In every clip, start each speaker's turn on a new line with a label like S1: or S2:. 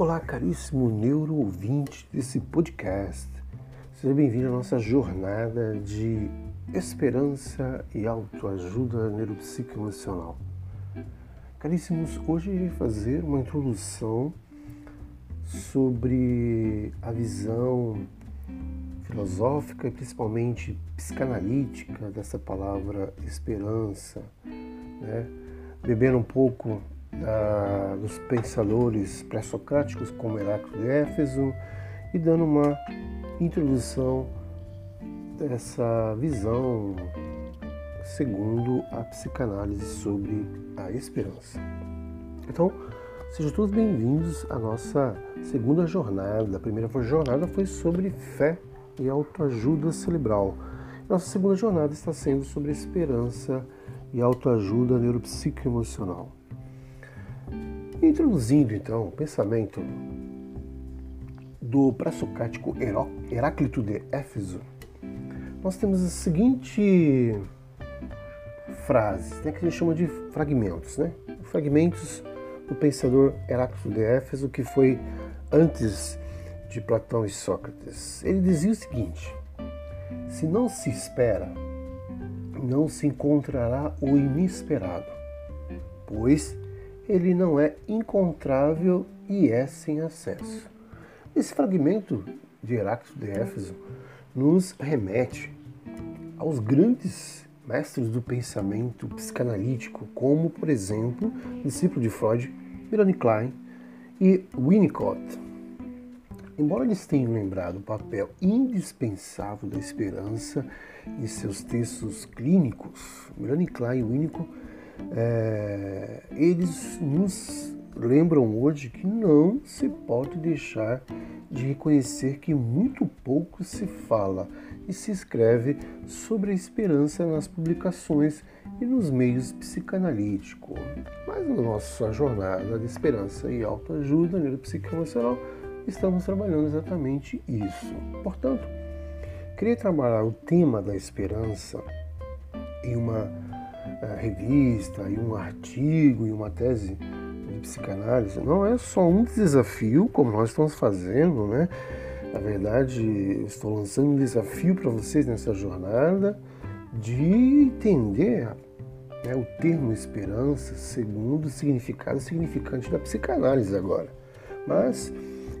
S1: Olá, caríssimo neuro ouvinte desse podcast. Seja bem-vindo à nossa jornada de esperança e autoajuda neuropsicoemocional. Caríssimos, hoje irei fazer uma introdução sobre a visão filosófica e principalmente psicanalítica dessa palavra esperança, né? bebendo um pouco da, dos pensadores pré-socráticos como Heráclito de Éfeso e dando uma introdução dessa visão segundo a psicanálise sobre a esperança. Então, sejam todos bem-vindos à nossa segunda jornada. A primeira jornada foi sobre fé e autoajuda cerebral. Nossa segunda jornada está sendo sobre esperança e autoajuda neuropsicoemocional. Introduzindo então o pensamento do pré-socrático Heráclito de Éfeso, nós temos a seguinte frase, né, que a gente chama de fragmentos, né? Fragmentos do pensador Heráclito de Éfeso, que foi antes de Platão e Sócrates. Ele dizia o seguinte: se não se espera, não se encontrará o inesperado, pois ele não é encontrável e é sem acesso. Esse fragmento de Heráclito de Éfeso nos remete aos grandes mestres do pensamento psicanalítico, como, por exemplo, discípulo de Freud, Melanie Klein e Winnicott. Embora eles tenham lembrado o papel indispensável da esperança em seus textos clínicos, Melanie Klein e Winnicott é, eles nos lembram hoje que não se pode deixar de reconhecer que muito pouco se fala e se escreve sobre a esperança nas publicações e nos meios psicanalíticos. Mas na nossa jornada de esperança e autoajuda neuropsicoemocional, estamos trabalhando exatamente isso. Portanto, queria trabalhar o tema da esperança em uma revista, e um artigo e uma tese de psicanálise, não é só um desafio, como nós estamos fazendo, né? Na verdade, estou lançando um desafio para vocês nessa jornada de entender né, o termo esperança segundo o significado significante da psicanálise agora. Mas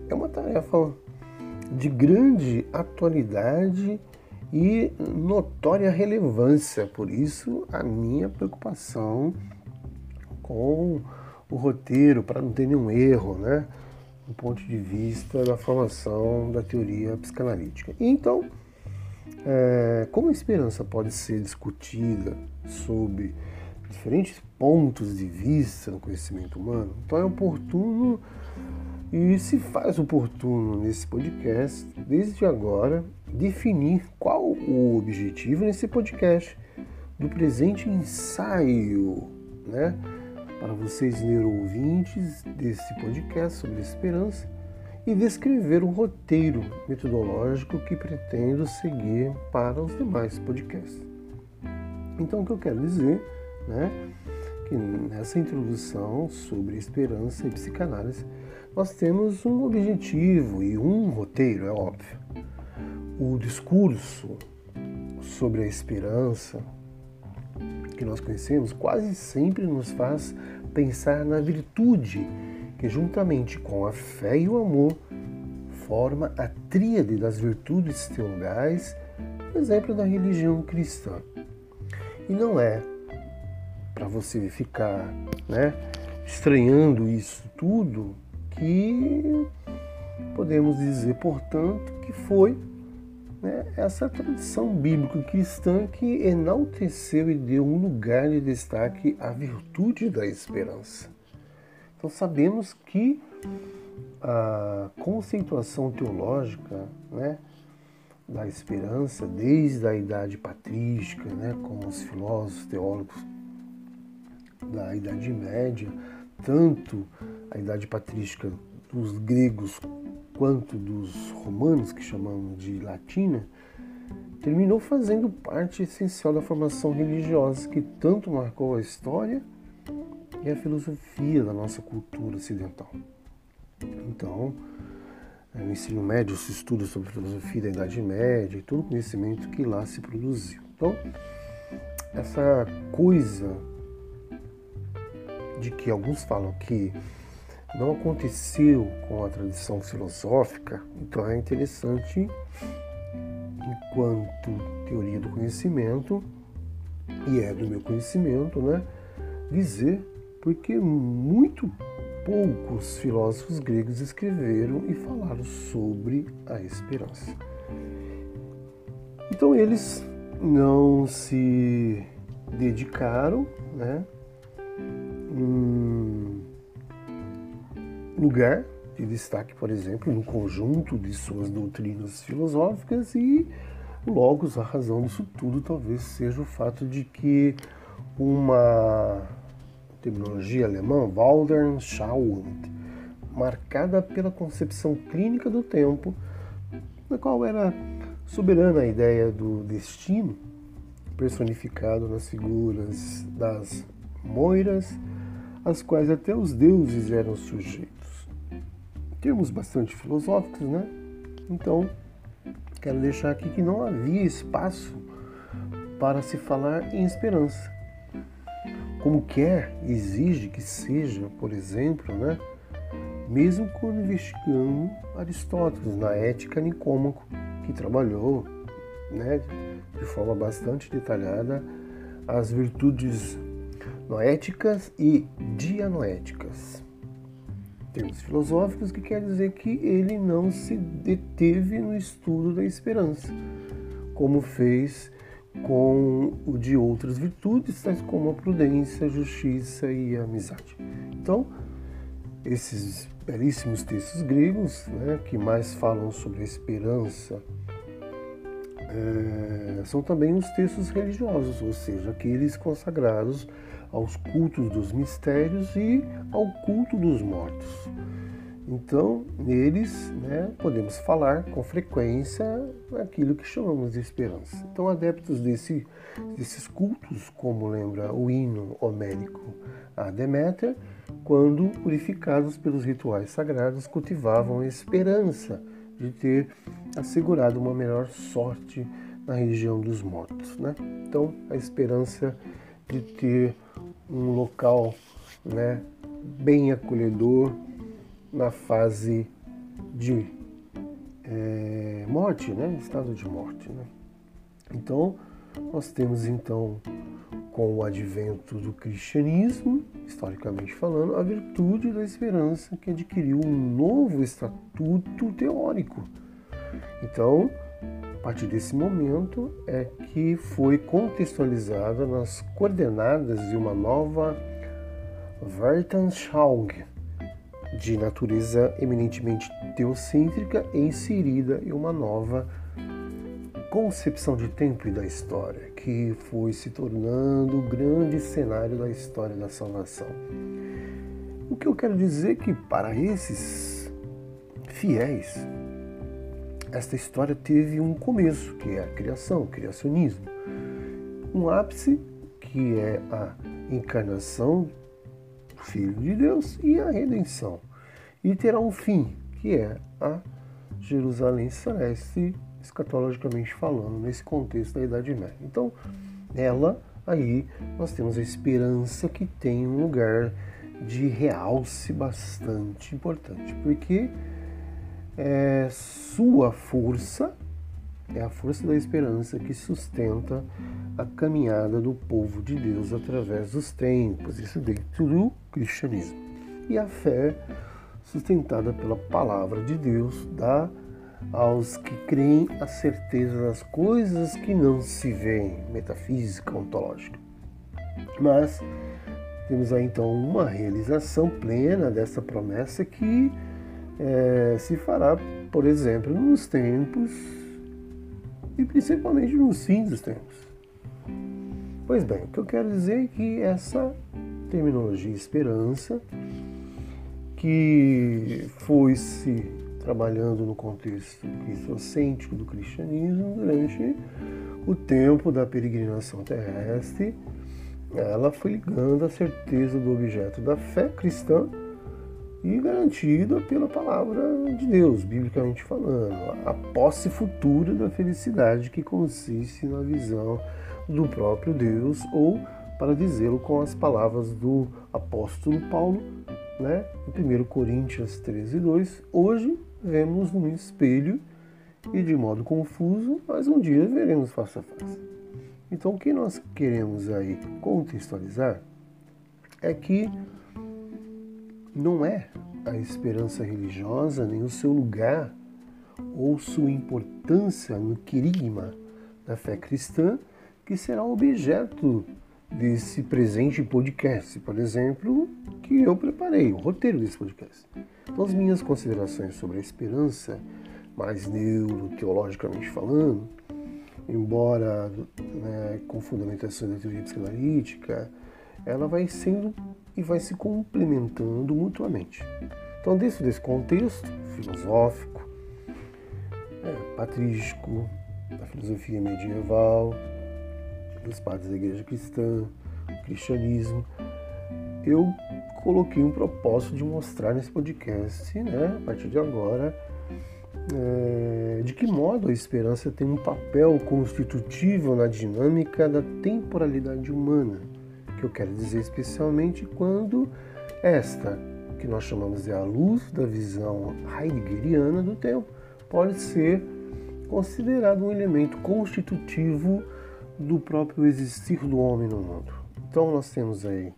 S1: é uma tarefa de grande atualidade e notória relevância. Por isso, a minha preocupação com o roteiro, para não ter nenhum erro, né? Do ponto de vista da formação da teoria psicanalítica. Então, é, como a esperança pode ser discutida sob diferentes pontos de vista no conhecimento humano, então é oportuno e se faz oportuno nesse podcast, desde agora, definir qual o objetivo nesse podcast do presente ensaio, né? Para vocês neuroouvintes desse podcast sobre esperança e descrever o roteiro metodológico que pretendo seguir para os demais podcasts. Então, o que eu quero dizer, né? Que nessa introdução sobre esperança e psicanálise, nós temos um objetivo e um roteiro, é óbvio. O discurso sobre a esperança que nós conhecemos quase sempre nos faz pensar na virtude que, juntamente com a fé e o amor, forma a tríade das virtudes teologais, exemplo da religião cristã. E não é para você ficar né, estranhando isso tudo que podemos dizer, portanto, que foi né, essa tradição bíblica cristã que enalteceu e deu um lugar de destaque à virtude da esperança. Então sabemos que a conceituação teológica né, da esperança, desde a idade patrística, né, com os filósofos teólogos da Idade Média, tanto a idade patrística dos gregos quanto dos romanos, que chamamos de latina, terminou fazendo parte essencial da formação religiosa que tanto marcou a história e a filosofia da nossa cultura ocidental. Então, é, no ensino médio se estuda sobre filosofia da Idade Média e todo o conhecimento que lá se produziu. Então, essa coisa de que alguns falam que não aconteceu com a tradição filosófica, então é interessante, enquanto teoria do conhecimento, e é do meu conhecimento, né, dizer porque muito poucos filósofos gregos escreveram e falaram sobre a esperança. Então eles não se dedicaram, né, um lugar de destaque, por exemplo, no conjunto de suas doutrinas filosóficas e logo a razão disso tudo talvez seja o fato de que uma terminologia alemã, Waldernschauung, marcada pela concepção clínica do tempo, na qual era soberana a ideia do destino, personificado nas figuras das moiras, às quais até os deuses eram sujeitos. Termos bastante filosóficos, né? Então, quero deixar aqui que não havia espaço para se falar em esperança como quer, exige que seja, por exemplo, né, mesmo quando investigamos Aristóteles na Ética Nicômaco, que trabalhou né, de forma bastante detalhada as virtudes noéticas e dianoéticas. Termos filosóficos que quer dizer que ele não se deteve no estudo da esperança, como fez com o de outras virtudes, tais como a prudência, a justiça e a amizade. Então, esses belíssimos textos gregos, né, que mais falam sobre a esperança, é, são também os textos religiosos, ou seja, aqueles consagrados aos cultos dos mistérios e ao culto dos mortos. Então, neles, né, podemos falar com frequência aquilo que chamamos de esperança. Então, adeptos desse, desses cultos, como lembra o hino homérico a Deméter, quando purificados pelos rituais sagrados, cultivavam a esperança de ter assegurado uma melhor sorte na região dos mortos. Né? Então, a esperança de ter um local né, bem acolhedor, na fase de é, morte, né? estado de morte. Né? Então, nós temos então, com o advento do cristianismo, historicamente falando, a virtude da esperança que adquiriu um novo estatuto teórico. Então, a partir desse momento é que foi contextualizada nas coordenadas de uma nova Weltanschauung, de natureza eminentemente teocêntrica e inserida em uma nova concepção de tempo e da história, que foi se tornando o grande cenário da história da salvação. O que eu quero dizer é que para esses fiéis, esta história teve um começo, que é a criação, o criacionismo. Um ápice, que é a encarnação Filho de Deus e a redenção. E terá um fim, que é a Jerusalém Celeste, escatologicamente falando, nesse contexto da Idade Média. Então, ela, aí, nós temos a esperança que tem um lugar de realce bastante importante, porque é, sua força é a força da esperança que sustenta a caminhada do povo de Deus através dos tempos, isso dentro do cristianismo. E a fé, sustentada pela palavra de Deus, dá aos que creem a certeza das coisas que não se veem, metafísica, ontológica. Mas temos aí então uma realização plena dessa promessa que é, se fará, por exemplo, nos tempos e principalmente nos fins dos tempos. Pois bem, o que eu quero dizer é que essa terminologia esperança, que foi se trabalhando no contexto cristocêntrico do cristianismo durante o tempo da peregrinação terrestre, ela foi ligando a certeza do objeto da fé cristã e garantida pela palavra de Deus, biblicamente falando, a posse futura da felicidade que consiste na visão do próprio Deus, ou, para dizê-lo com as palavras do apóstolo Paulo, né, em 1 Coríntios 13, 2, hoje vemos no espelho e de modo confuso, mas um dia veremos face a face. Então, o que nós queremos aí contextualizar é que não é a esperança religiosa nem o seu lugar ou sua importância no querigma da fé cristã que será objeto desse presente podcast, por exemplo, que eu preparei, o roteiro desse podcast. Então, as minhas considerações sobre a esperança, mais neuroteologicamente falando, embora né, com fundamentação da teoria psicanalítica, ela vai sendo e vai se complementando mutuamente. Então, dentro desse contexto filosófico, é, patrístico, da filosofia medieval, dos padres da igreja cristã, cristianismo, eu coloquei um propósito de mostrar nesse podcast, né, a partir de agora, é, de que modo a esperança tem um papel constitutivo na dinâmica da temporalidade humana, que eu quero dizer especialmente quando esta, que nós chamamos de a luz da visão heideggeriana do tempo, pode ser considerado um elemento constitutivo do próprio existir do homem no mundo. Então nós temos aí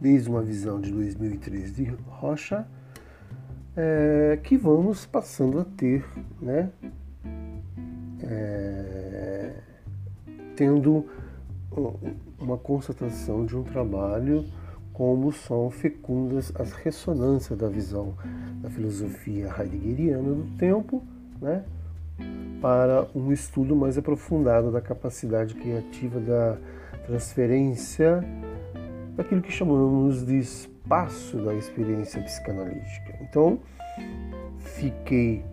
S1: desde uma visão de 2003 de Rocha, é, que vamos passando a ter, né, é, tendo uma constatação de um trabalho como são fecundas as ressonâncias da visão da filosofia heideggeriana do tempo, né, para um estudo mais aprofundado da capacidade criativa da transferência daquilo que chamamos de espaço da experiência psicanalítica. Então, fiquei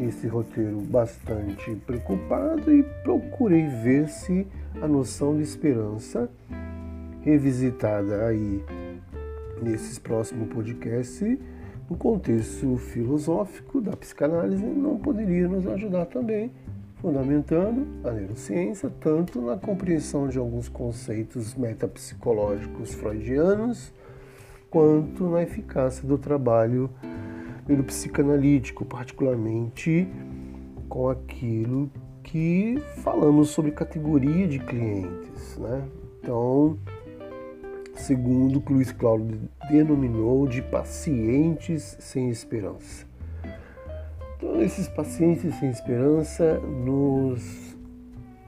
S1: nesse roteiro bastante preocupado e procurei ver se a noção de esperança revisitada aí nesses próximos podcasts no contexto filosófico da psicanálise não poderia nos ajudar também fundamentando a neurociência tanto na compreensão de alguns conceitos metapsicológicos freudianos, quanto na eficácia do trabalho neuropsicanalítico, particularmente com aquilo que falamos sobre categoria de clientes. Né? Então, segundo o que Luiz Cláudio denominou de pacientes sem esperança. Então, esses pacientes sem esperança nos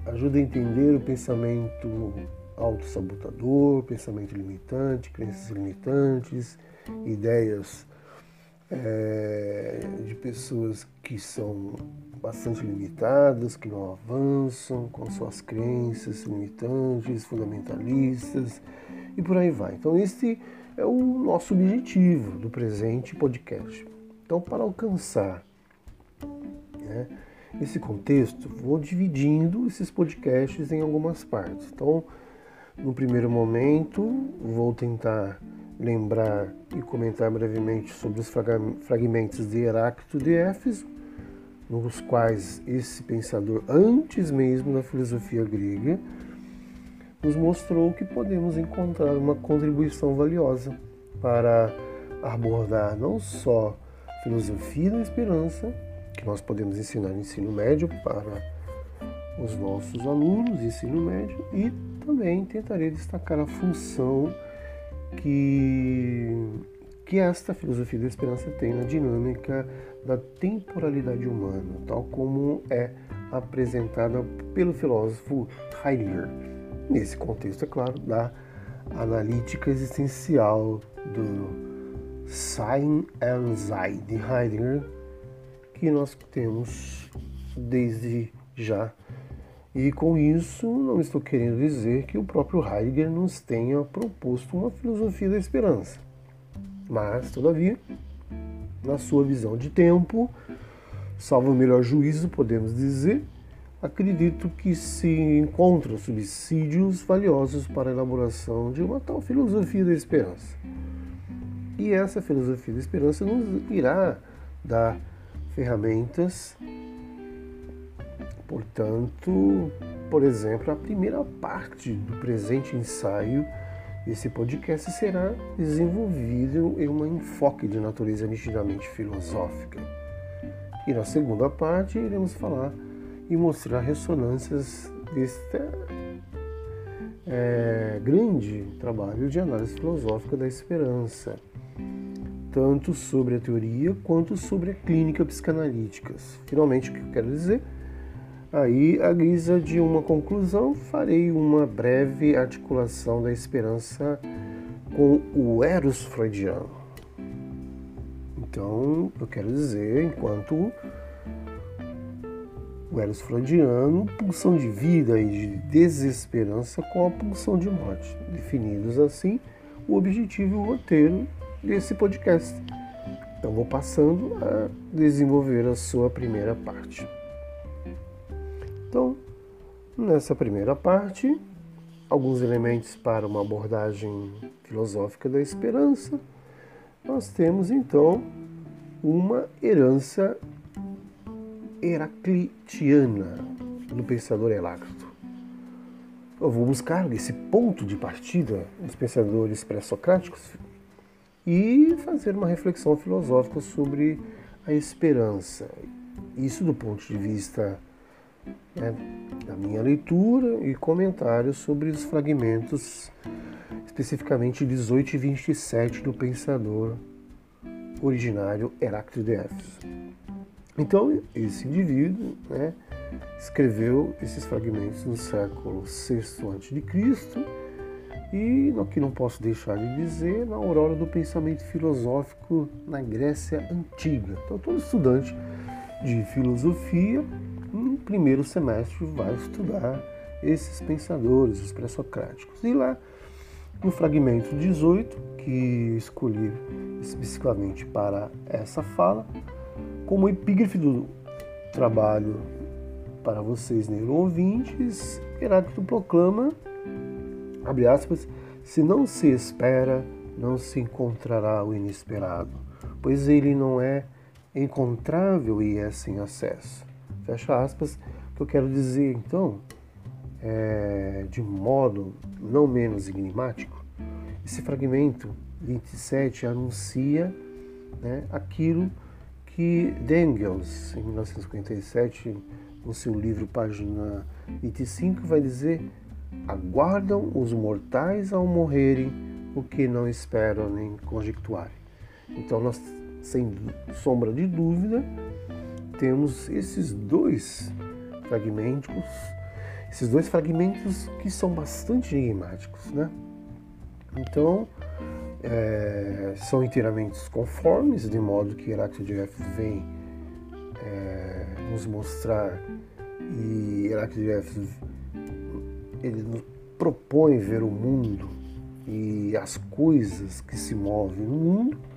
S1: ajudam a entender o pensamento autossabotador, pensamento limitante, crenças limitantes, ideias é, de pessoas que são bastante limitadas, que não avançam com suas crenças limitantes, fundamentalistas e por aí vai. Então, esse é o nosso objetivo do presente podcast. Então, para alcançar né? Nesse contexto, vou dividindo esses podcasts em algumas partes. Então, no primeiro momento, vou tentar lembrar e comentar brevemente sobre os fragmentos de Heráclito de Éfeso, nos quais esse pensador, antes mesmo da filosofia grega, nos mostrou que podemos encontrar uma contribuição valiosa para abordar não só filosofia da esperança, que nós podemos ensinar no ensino médio para os nossos alunos ensino médio e também tentarei destacar a função que, que esta filosofia da esperança tem na dinâmica da temporalidade humana, tal como é apresentada pelo filósofo Heidegger. Nesse contexto, é claro, da analítica existencial do Sein and Sein de Heidegger, que nós temos desde já. E com isso, não estou querendo dizer que o próprio Heidegger nos tenha proposto uma filosofia da esperança. Mas, todavia, na sua visão de tempo, salvo o melhor juízo, podemos dizer, acredito que se encontram subsídios valiosos para a elaboração de uma tal filosofia da esperança. E essa filosofia da esperança nos irá dar ferramentas, portanto, por exemplo, a primeira parte do presente ensaio esse podcast será desenvolvido em um enfoque de natureza nitidamente filosófica. E na segunda parte iremos falar e mostrar ressonâncias deste é, grande trabalho de análise filosófica da esperança, tanto sobre a teoria quanto sobre a clínica psicanalítica. Finalmente, o que eu quero dizer? Aí, à guisa de uma conclusão, farei uma breve articulação da esperança com o eros freudiano. Então, eu quero dizer, enquanto o eros freudiano, pulsão de vida e de desesperança com a pulsão de morte, definidos assim o objetivo e o roteiro desse podcast. Então, vou passando a desenvolver a sua primeira parte. Então, nessa primeira parte, alguns elementos para uma abordagem filosófica da esperança, nós temos então uma herança heraclitiana do pensador Heráclito. Eu vou buscar esse ponto de partida dos pensadores pré-socráticos e fazer uma reflexão filosófica sobre a esperança. Isso do ponto de vista né, da minha leitura e comentários sobre os fragmentos, especificamente 18 e 27 do pensador originário Heráclito de Éfeso. Então, esse indivíduo né, escreveu esses fragmentos no século VI a.C. e, que não posso deixar de dizer, na aurora do pensamento filosófico na Grécia Antiga. Então, todo estudante de filosofia primeiro semestre vai estudar esses pensadores, os pré-socráticos. E lá, no fragmento 18, que escolhi especificamente para essa fala, como epígrafe do trabalho para vocês ouvintes, Heráclito proclama, abre aspas, se não se espera, não se encontrará o inesperado, pois ele não é encontrável e é sem acesso. Fecha aspas. O que eu quero dizer então, é, de modo não menos enigmático, esse fragmento 27 anuncia né, aquilo que Dengels, em 1957, no seu livro, página 25, vai dizer: aguardam os mortais ao morrerem o que não esperam nem conjectuarem. Então, nós, sem sombra de dúvida, temos esses dois fragmentos, esses dois fragmentos que são bastante enigmáticos, né? Então, é, são inteiramente conformes, de modo que Heráclito de Éfeso vem é, nos mostrar e Heráclito de Éfeso ele nos propõe ver o mundo e as coisas que se movem no mundo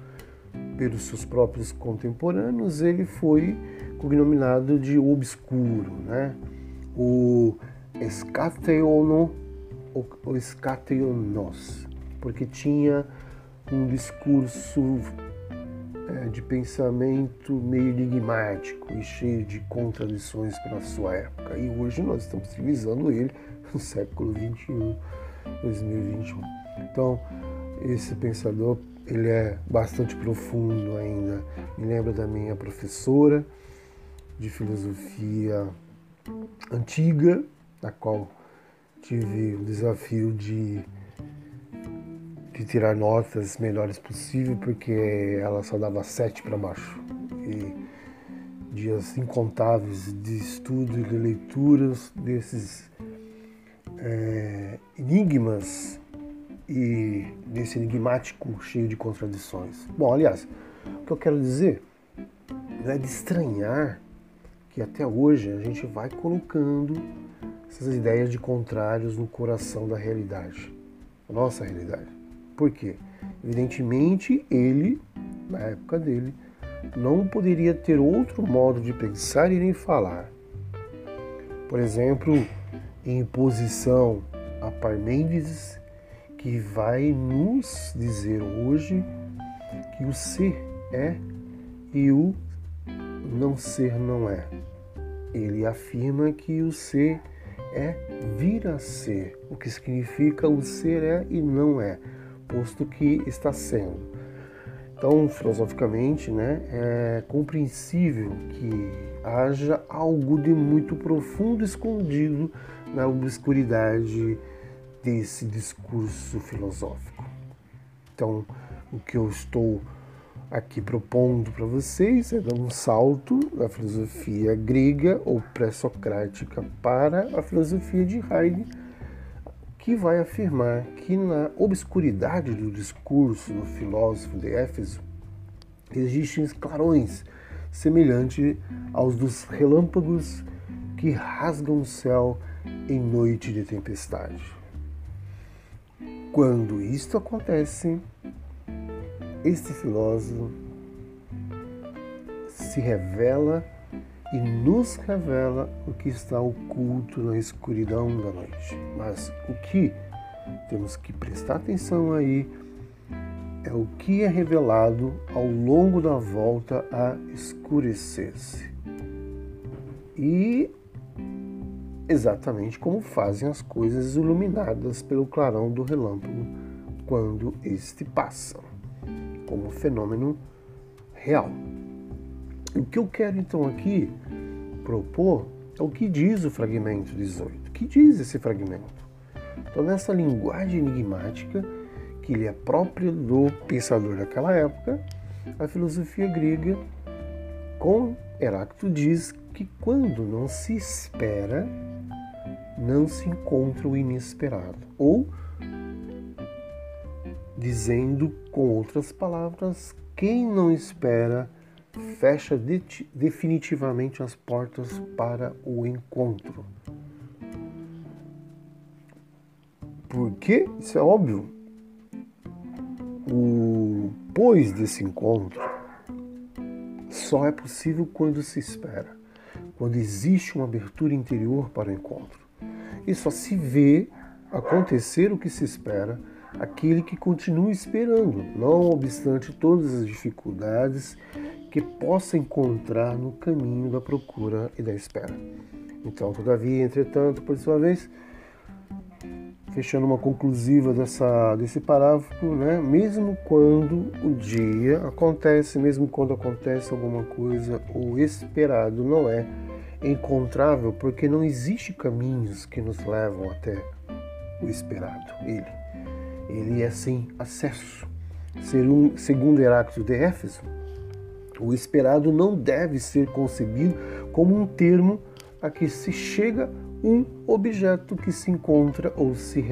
S1: pelos seus próprios contemporâneos, ele foi cognominado de obscuro, né? O escateono, o escateonos, porque tinha um discurso é, de pensamento meio enigmático e cheio de contradições para sua época. E hoje nós estamos utilizando ele no século 21, 2021. Então, esse pensador ele é bastante profundo ainda. Me lembra da minha professora, de filosofia antiga, na qual tive o desafio de, de tirar notas melhores possível, porque ela só dava sete para baixo. E dias incontáveis de estudo e de leituras desses é, enigmas e desse enigmático cheio de contradições. Bom, aliás, o que eu quero dizer não é de estranhar que até hoje a gente vai colocando essas ideias de contrários no coração da realidade, a nossa realidade. Por quê? Evidentemente, ele, na época dele, não poderia ter outro modo de pensar e nem falar. Por exemplo, em posição a Parmênides, que vai nos dizer hoje que o ser é e o não ser não é. Ele afirma que o ser é vir a ser, o que significa o ser é e não é, posto que está sendo. Então, filosoficamente, né, é compreensível que haja algo de muito profundo escondido na obscuridade desse discurso filosófico. Então, o que eu estou aqui propondo para vocês é dar um salto da filosofia grega ou pré-socrática para a filosofia de Heidegger, que vai afirmar que na obscuridade do discurso do filósofo de Éfeso existem clarões semelhantes aos dos relâmpagos que rasgam o céu em noite de tempestade. Quando isto acontece, este filósofo se revela e nos revela o que está oculto na escuridão da noite. Mas o que temos que prestar atenção aí é o que é revelado ao longo da volta a escurecer-se. E exatamente como fazem as coisas iluminadas pelo clarão do relâmpago quando este passa como fenômeno real. O que eu quero então aqui propor é o que diz o fragmento 18. O que diz esse fragmento? Então, nessa linguagem enigmática, que lhe é própria do pensador daquela época, a filosofia grega, com Heráclito, diz que quando não se espera, não se encontra o inesperado. Ou dizendo com outras palavras, quem não espera fecha de definitivamente as portas para o encontro. Porque, isso é óbvio, o pois desse encontro só é possível quando se espera, quando existe uma abertura interior para o encontro. E só se vê acontecer o que se espera aquele que continua esperando, não obstante todas as dificuldades que possa encontrar no caminho da procura e da espera. Então, todavia, entretanto, por sua vez, fechando uma conclusiva dessa, desse parágrafo, né? mesmo quando o dia acontece, mesmo quando acontece alguma coisa, o esperado não é encontrável, porque não existe caminhos que nos levam até o esperado, ele ele é sem acesso. Segundo Heráclito de Éfeso, o esperado não deve ser concebido como um termo a que se chega um objeto que se encontra ou se,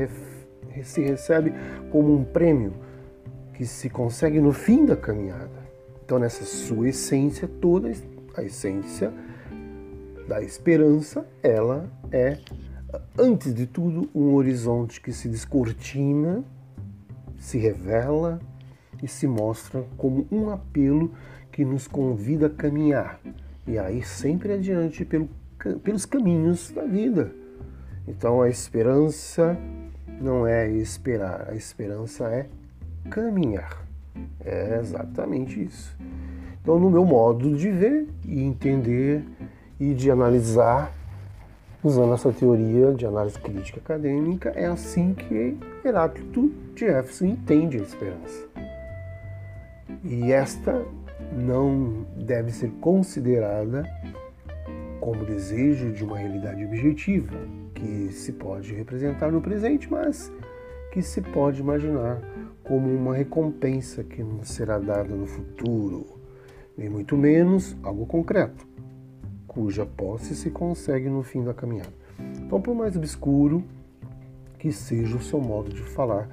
S1: se recebe como um prêmio que se consegue no fim da caminhada. Então, nessa sua essência toda, a essência da esperança, ela é, antes de tudo, um horizonte que se descortina se revela e se mostra como um apelo que nos convida a caminhar e a ir sempre adiante pelo, pelos caminhos da vida. Então a esperança não é esperar, a esperança é caminhar. É exatamente isso. Então, no meu modo de ver e entender e de analisar, usando essa teoria de análise crítica acadêmica, é assim que Heráclito de Éfeso entende a esperança. E esta não deve ser considerada como desejo de uma realidade objetiva, que se pode representar no presente, mas que se pode imaginar como uma recompensa que nos será dada no futuro, nem muito menos algo concreto, cuja posse se consegue no fim da caminhada. Então, por mais obscuro que seja o seu modo de falar,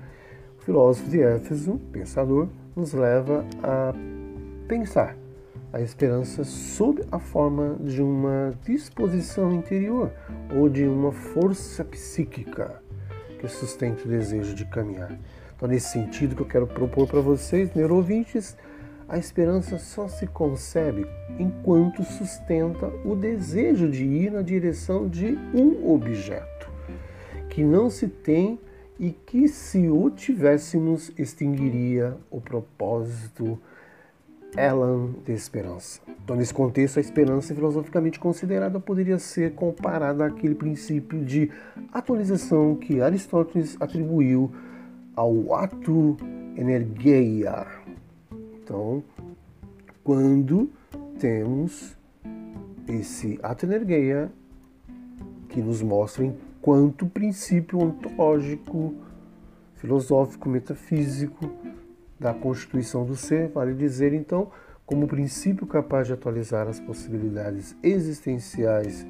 S1: o filósofo de Éfeso, pensador, nos leva a pensar a esperança sob a forma de uma disposição interior ou de uma força psíquica que sustenta o desejo de caminhar. Então, nesse sentido que eu quero propor para vocês, neurovintes, a esperança só se concebe enquanto sustenta o desejo de ir na direção de um objeto, que não se tem e que, se o tivéssemos, extinguiria o propósito Elan de esperança. Então, nesse contexto, a esperança filosoficamente considerada poderia ser comparada àquele princípio de atualização que Aristóteles atribuiu ao ato energeia. Então, quando temos esse ato energeia que nos mostra enquanto princípio ontológico, filosófico, metafísico, da constituição do ser, vale dizer então, como princípio capaz de atualizar as possibilidades existenciais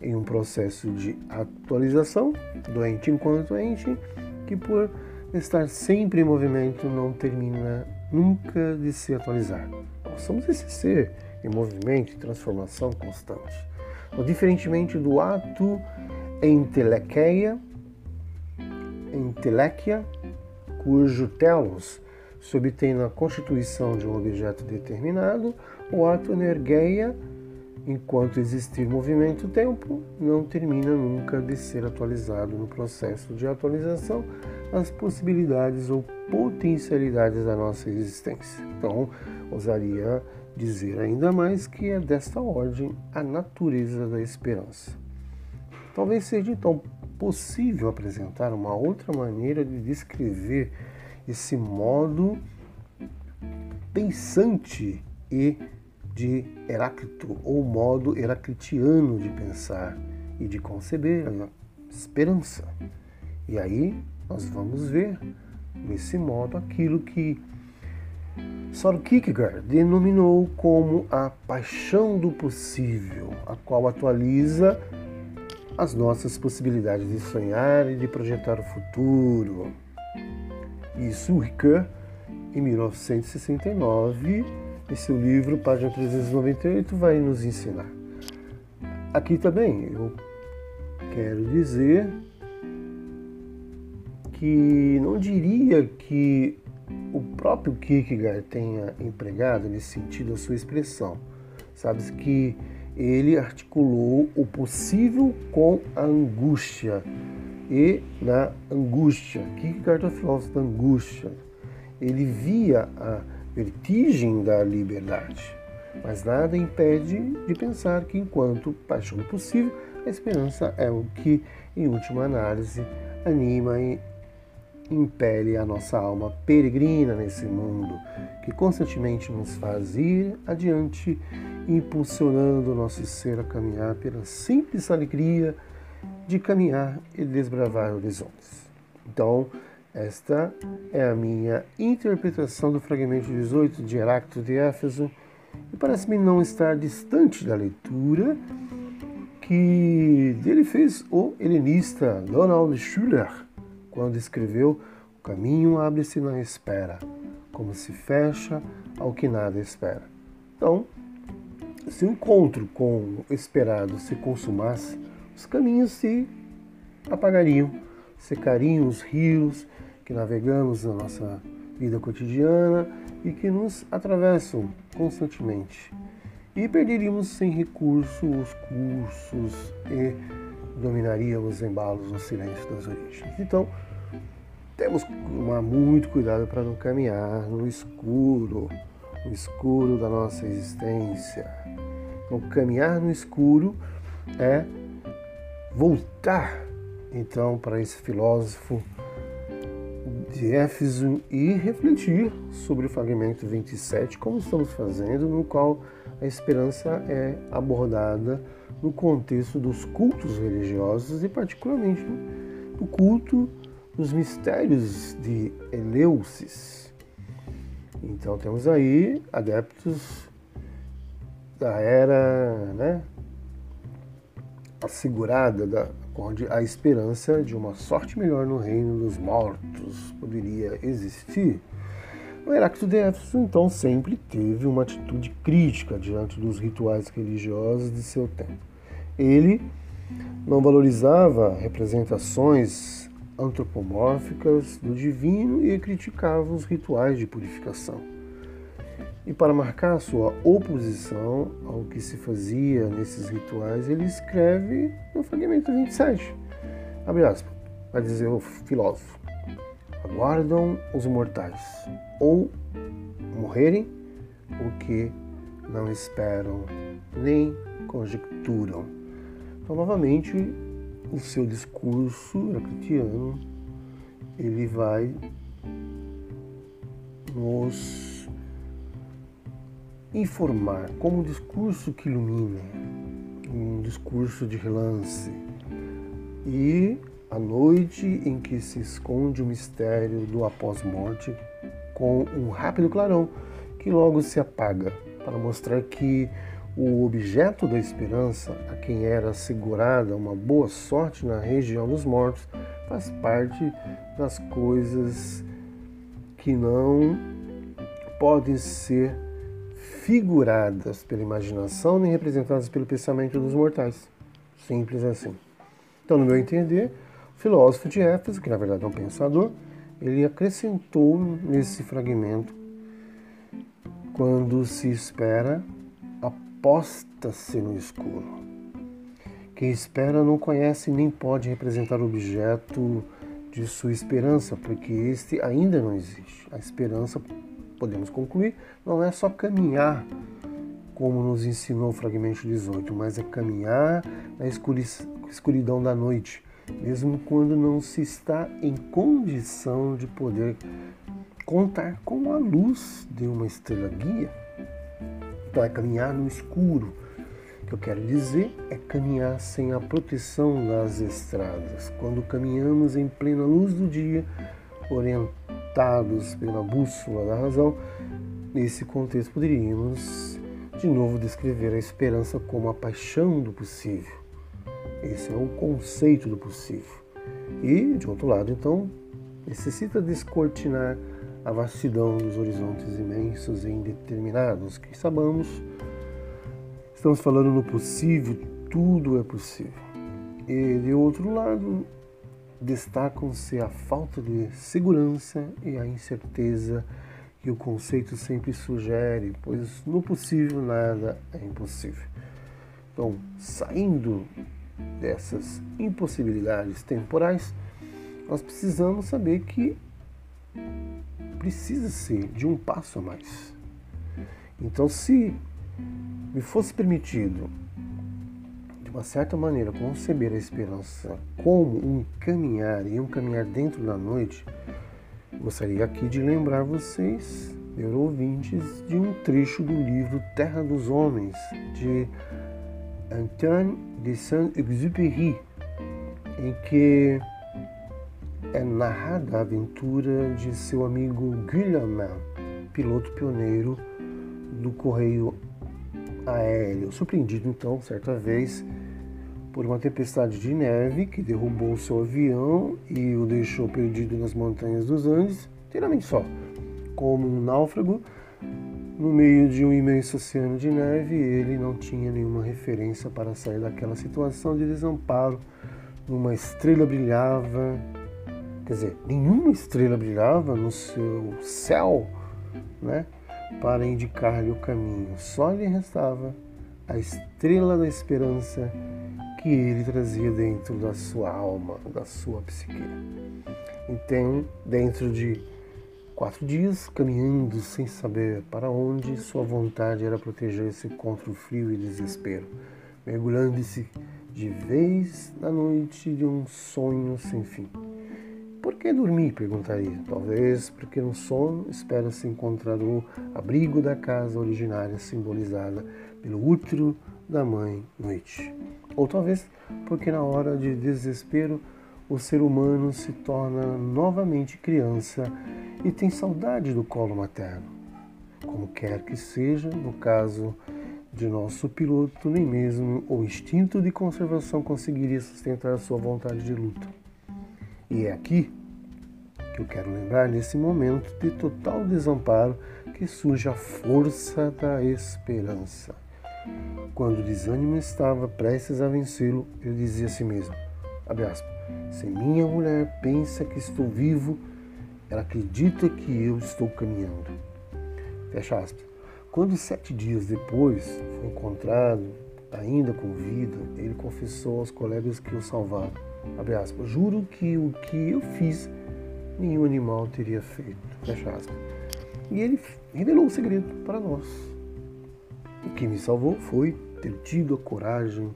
S1: em um processo de atualização, doente enquanto ente, que por estar sempre em movimento não termina nunca de se atualizar. Nós somos esse ser em movimento e transformação constante. Então, diferentemente do ato entelequeia, entelequia, cujo telos se obtém na constituição de um objeto determinado, o ato energeia, enquanto existir movimento-tempo, não termina nunca de ser atualizado no processo de atualização as possibilidades ou potencialidades da nossa existência. Então, ousaria dizer ainda mais que é desta ordem a natureza da esperança. Talvez seja então possível apresentar uma outra maneira de descrever esse modo pensante e de Heráclito, ou modo heraclitiano de pensar e de conceber a esperança. E aí nós vamos ver nesse modo aquilo que Soren Kierkegaard denominou como a paixão do possível, a qual atualiza as nossas possibilidades de sonhar e de projetar o futuro. Isso Ricoeur, em 1969, em seu livro, página 398, vai nos ensinar. Aqui também eu quero dizer que não diria que o próprio Kierkegaard tenha empregado nesse sentido a sua expressão. Sabe que ele articulou o possível com a angústia. E na angústia, Kierkegaard é o filósofo da angústia. Ele via a vertigem da liberdade, mas nada impede de pensar que, enquanto paixão possível, a esperança é o que, em última análise, anima e impele a nossa alma peregrina nesse mundo, que constantemente nos faz ir adiante, impulsionando o nosso ser a caminhar pela simples alegria de caminhar e desbravar horizontes. Então, esta é a minha interpretação do fragmento 18 de Heráclito de Éfeso, e parece-me não estar distante da leitura que dele fez o helenista Donald Schuller quando escreveu O caminho abre-se na espera, como se fecha ao que nada espera. Então, se o encontro com o esperado se consumasse, os caminhos se apagariam, secariam os rios que navegamos na nossa vida cotidiana e que nos atravessam constantemente. E perderíamos sem recurso os cursos e dominaríamos os embalos no silêncio das origens. Então, temos que tomar muito cuidado para não caminhar no escuro, no escuro da nossa existência. Então, caminhar no escuro é voltar então para esse filósofo de Éfeso e refletir sobre o fragmento 27, como estamos fazendo, no qual a esperança é abordada no contexto dos cultos religiosos e, particularmente, no culto dos mistérios de Eleusis. Então, temos aí adeptos da era né, assegurada, da, onde a esperança de uma sorte melhor no reino dos mortos poderia existir. O Heráclito de Éfeso, então, sempre teve uma atitude crítica diante dos rituais religiosos de seu tempo. Ele não valorizava representações antropomórficas do divino e criticava os rituais de purificação. E para marcar sua oposição ao que se fazia nesses rituais, ele escreve no fragmento 27, abre aspas, vai dizer o filósofo, aguardam os mortais ou morrerem o que não esperam nem conjecturam. Então, novamente, o seu discurso heraclitiano ele vai nos informar como um discurso que ilumina, um discurso de relance. E a noite em que se esconde o mistério do após-morte com um rápido clarão que logo se apaga, para mostrar que o objeto da esperança, a quem era assegurada uma boa sorte na região dos mortos, faz parte das coisas que não podem ser figuradas pela imaginação nem representadas pelo pensamento dos mortais. Simples assim. Então, no meu entender, o filósofo de Éfeso, que na verdade é um pensador, ele acrescentou nesse fragmento quando se espera, aposta-se no escuro. Quem espera não conhece nem pode representar o objeto de sua esperança, porque este ainda não existe. A esperança, podemos concluir, não é só caminhar, como nos ensinou o fragmento 18, mas é caminhar na escuridão da noite, mesmo quando não se está em condição de poder contar com a luz de uma estrela guia. Então é caminhar no escuro. O que eu quero dizer é caminhar sem a proteção das estradas. Quando caminhamos em plena luz do dia, orientados pela bússola da razão, nesse contexto poderíamos de novo descrever a esperança como a paixão do possível. Esse é o conceito do possível. E, de outro lado, então, necessita descortinar a vastidão dos horizontes imensos e indeterminados que sabemos. Estamos falando no possível, tudo é possível. E de outro lado, destacam-se a falta de segurança e a incerteza que o conceito sempre sugere, pois no possível nada é impossível. Então, saindo dessas impossibilidades temporais, nós precisamos saber que precisa ser de um passo a mais. Então, se me fosse permitido, de uma certa maneira, conceber a esperança como um caminhar e um caminhar dentro da noite, gostaria aqui de lembrar vocês, ouvintes, de um trecho do livro Terra dos Homens, de Antoine de Saint-Exupéry, em que é narrada a aventura de seu amigo Guillaume, piloto pioneiro do correio aéreo, surpreendido então, certa vez, por uma tempestade de neve que derrubou seu avião e o deixou perdido nas montanhas dos Andes, inteiramente só, como um náufrago no meio de um imenso oceano de neve. Ele não tinha nenhuma referência para sair daquela situação de desamparo. Uma estrela brilhava Quer dizer, nenhuma estrela brilhava no seu céu né, para indicar-lhe o caminho. Só lhe restava a estrela da esperança que ele trazia dentro da sua alma, da sua psique. Então, dentro de quatro dias, caminhando sem saber para onde, sua vontade era proteger-se contra o frio e desespero, mergulhando-se de vez na noite de um sonho sem fim. Por que dormir? perguntaria. Talvez porque no sono espera-se encontrar o abrigo da casa originária simbolizada pelo útero da mãe noite. Ou talvez porque na hora de desespero o ser humano se torna novamente criança e tem saudade do colo materno. Como quer que seja, no caso de nosso piloto, nem mesmo o instinto de conservação conseguiria sustentar sua vontade de luta. E é aqui que eu quero lembrar, nesse momento de total desamparo, que surge a força da esperança. Quando o desânimo estava prestes a vencê-lo, ele dizia a si mesmo: aspas, Se minha mulher pensa que estou vivo, ela acredita que eu estou caminhando. Fecha aspas. Quando sete dias depois foi encontrado, ainda com vida, ele confessou aos colegas que o salvaram. Abre aspas, juro que o que eu fiz nenhum animal teria feito. Fecha aspas. E ele revelou o segredo para nós. O que me salvou foi ter tido a coragem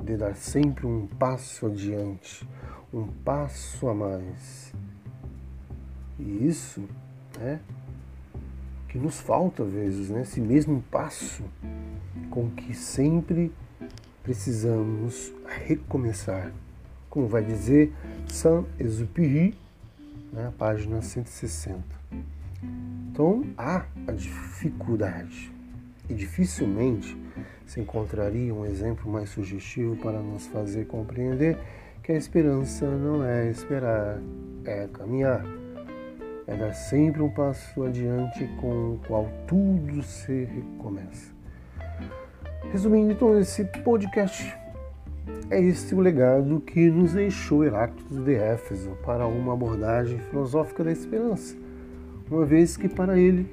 S1: de dar sempre um passo adiante, um passo a mais. E isso é que nos falta às vezes, né? esse mesmo passo com que sempre precisamos recomeçar. Como vai dizer Saint-Exupéry, né? página 160. Então há a dificuldade e dificilmente se encontraria um exemplo mais sugestivo para nos fazer compreender que a esperança não é esperar, é caminhar é dar sempre um passo adiante com o qual tudo se recomeça. Resumindo, então, esse podcast é este o legado que nos deixou Heráclito de Éfeso para uma abordagem filosófica da esperança, uma vez que para ele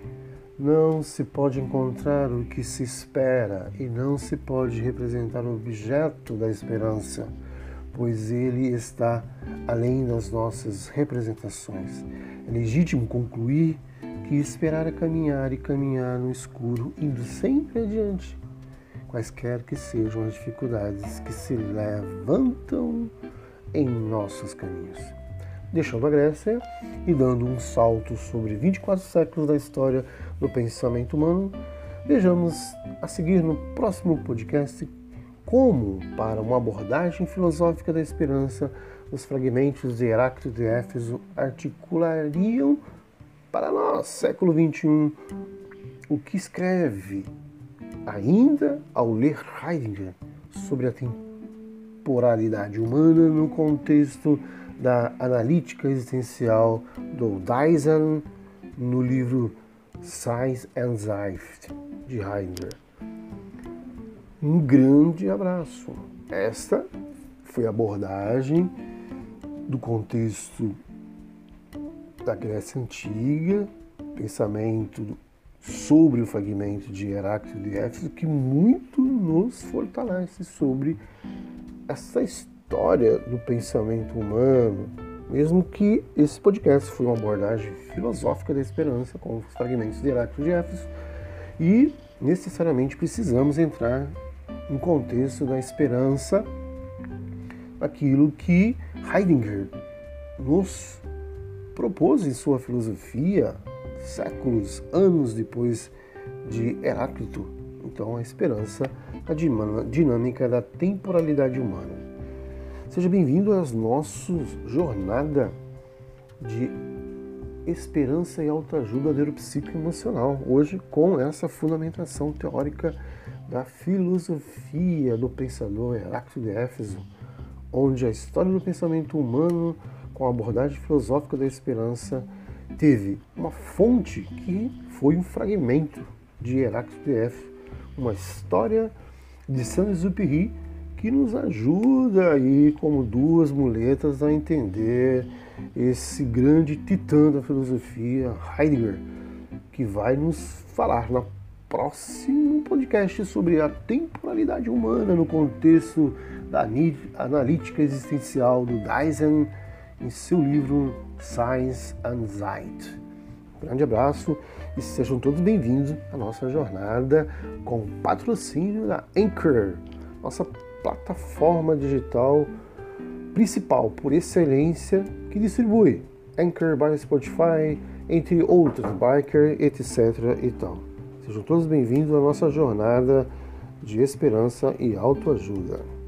S1: não se pode encontrar o que se espera e não se pode representar o objeto da esperança, pois ele está além das nossas representações. É legítimo concluir que esperar é caminhar e caminhar no escuro, indo sempre adiante, quaisquer que sejam as dificuldades que se levantam em nossos caminhos. Deixando a Grécia e dando um salto sobre 24 séculos da história do pensamento humano, vejamos a seguir no próximo podcast como, para uma abordagem filosófica da esperança, os fragmentos de Heráclito de Éfeso articulariam para nós, século XXI, o que escreve ainda ao ler Heidegger sobre a temporalidade humana no contexto da analítica existencial do Dyson no livro Science and Zeit de Heidegger. Um grande abraço. Esta foi a abordagem do contexto da Grécia Antiga, pensamento sobre o fragmento de Heráclito de Éfeso, que muito nos fortalece sobre essa história do pensamento humano, mesmo que esse podcast foi uma abordagem filosófica da esperança com os fragmentos de Heráclito de Éfeso, e necessariamente precisamos entrar no contexto da esperança, aquilo que Heidegger nos propôs em sua filosofia séculos, anos depois de Heráclito. Então, a esperança, a dinâmica da temporalidade humana. Seja bem-vindo à nossa jornada de esperança e autoajuda neuropsicoemocional. Hoje, com essa fundamentação teórica da filosofia do pensador Heráclito de Éfeso onde a história do pensamento humano, com a abordagem filosófica da esperança, teve uma fonte que foi um fragmento de Heráclito Éfeso, uma história de Saint-Exupéry que nos ajuda aí como duas muletas a entender esse grande titã da filosofia, Heidegger, que vai nos falar na próximo podcast sobre a temporalidade humana no contexto da analítica existencial do Dyson em seu livro Science and Zeit. Um grande abraço e sejam todos bem-vindos à nossa jornada com patrocínio da Anchor, nossa plataforma digital principal por excelência que distribui Anchor by Spotify, entre outros, Biker, etc. e tal. Sejam todos bem-vindos à nossa jornada de esperança e autoajuda.